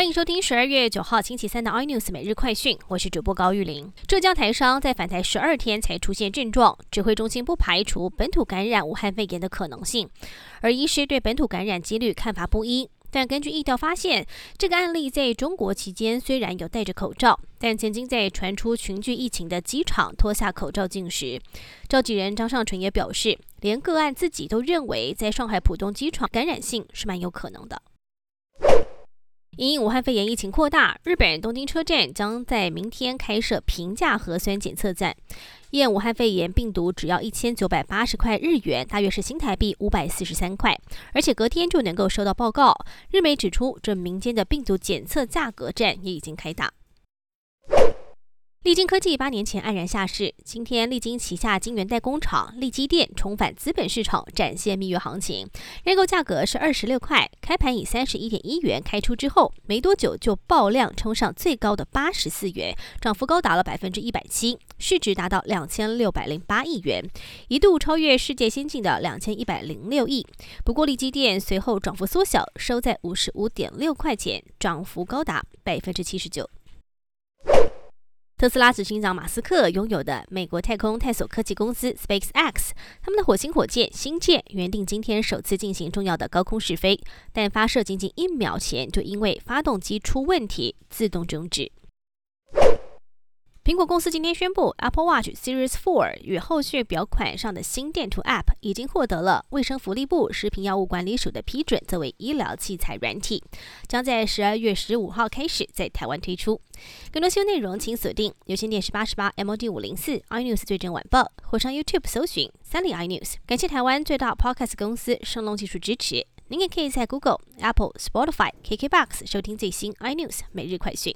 欢迎收听十二月九号星期三的 iNews 每日快讯，我是主播高玉玲。浙江台商在返台十二天才出现症状，指挥中心不排除本土感染武汉肺炎的可能性，而医师对本土感染几率看法不一。但根据疫调发现，这个案例在中国期间虽然有戴着口罩，但曾经在传出群聚疫情的机场脱下口罩进食。召集人张尚淳也表示，连个案自己都认为，在上海浦东机场感染性是蛮有可能的。因武汉肺炎疫情扩大，日本东京车站将在明天开设平价核酸检测站，验武汉肺炎病毒只要一千九百八十块日元，大约是新台币五百四十三块，而且隔天就能够收到报告。日媒指出，这民间的病毒检测价格战也已经开打。利金科技八年前黯然下市，今天利金旗下晶圆代工厂利基电重返资本市场，展现蜜月行情。认购价格是二十六块，开盘以三十一点一元开出之后，没多久就爆量冲上最高的八十四元，涨幅高达了百分之一百七，市值达到两千六百零八亿元，一度超越世界先进的两千一百零六亿。不过利基电随后涨幅缩小，收在五十五点六块钱，涨幅高达百分之七十九。特斯拉执行长马斯克拥有的美国太空探索科技公司 SpaceX，他们的火星火箭星舰原定今天首次进行重要的高空试飞，但发射仅仅一秒前就因为发动机出问题自动终止。苹果公司今天宣布，Apple Watch Series 4与后续表款上的心电图 App 已经获得了卫生福利部食品药物管理署的批准，作为医疗器材软体，将在十二月十五号开始在台湾推出。更多新闻内容，请锁定有线电视八十八 MOD 五零四 iNews 最正晚报，或上 YouTube 搜寻三立 iNews。感谢台湾最大 Podcast 公司声龙技术支持。您也可以在 Google、Apple、Spotify、KKBox 收听最新 iNews 每日快讯。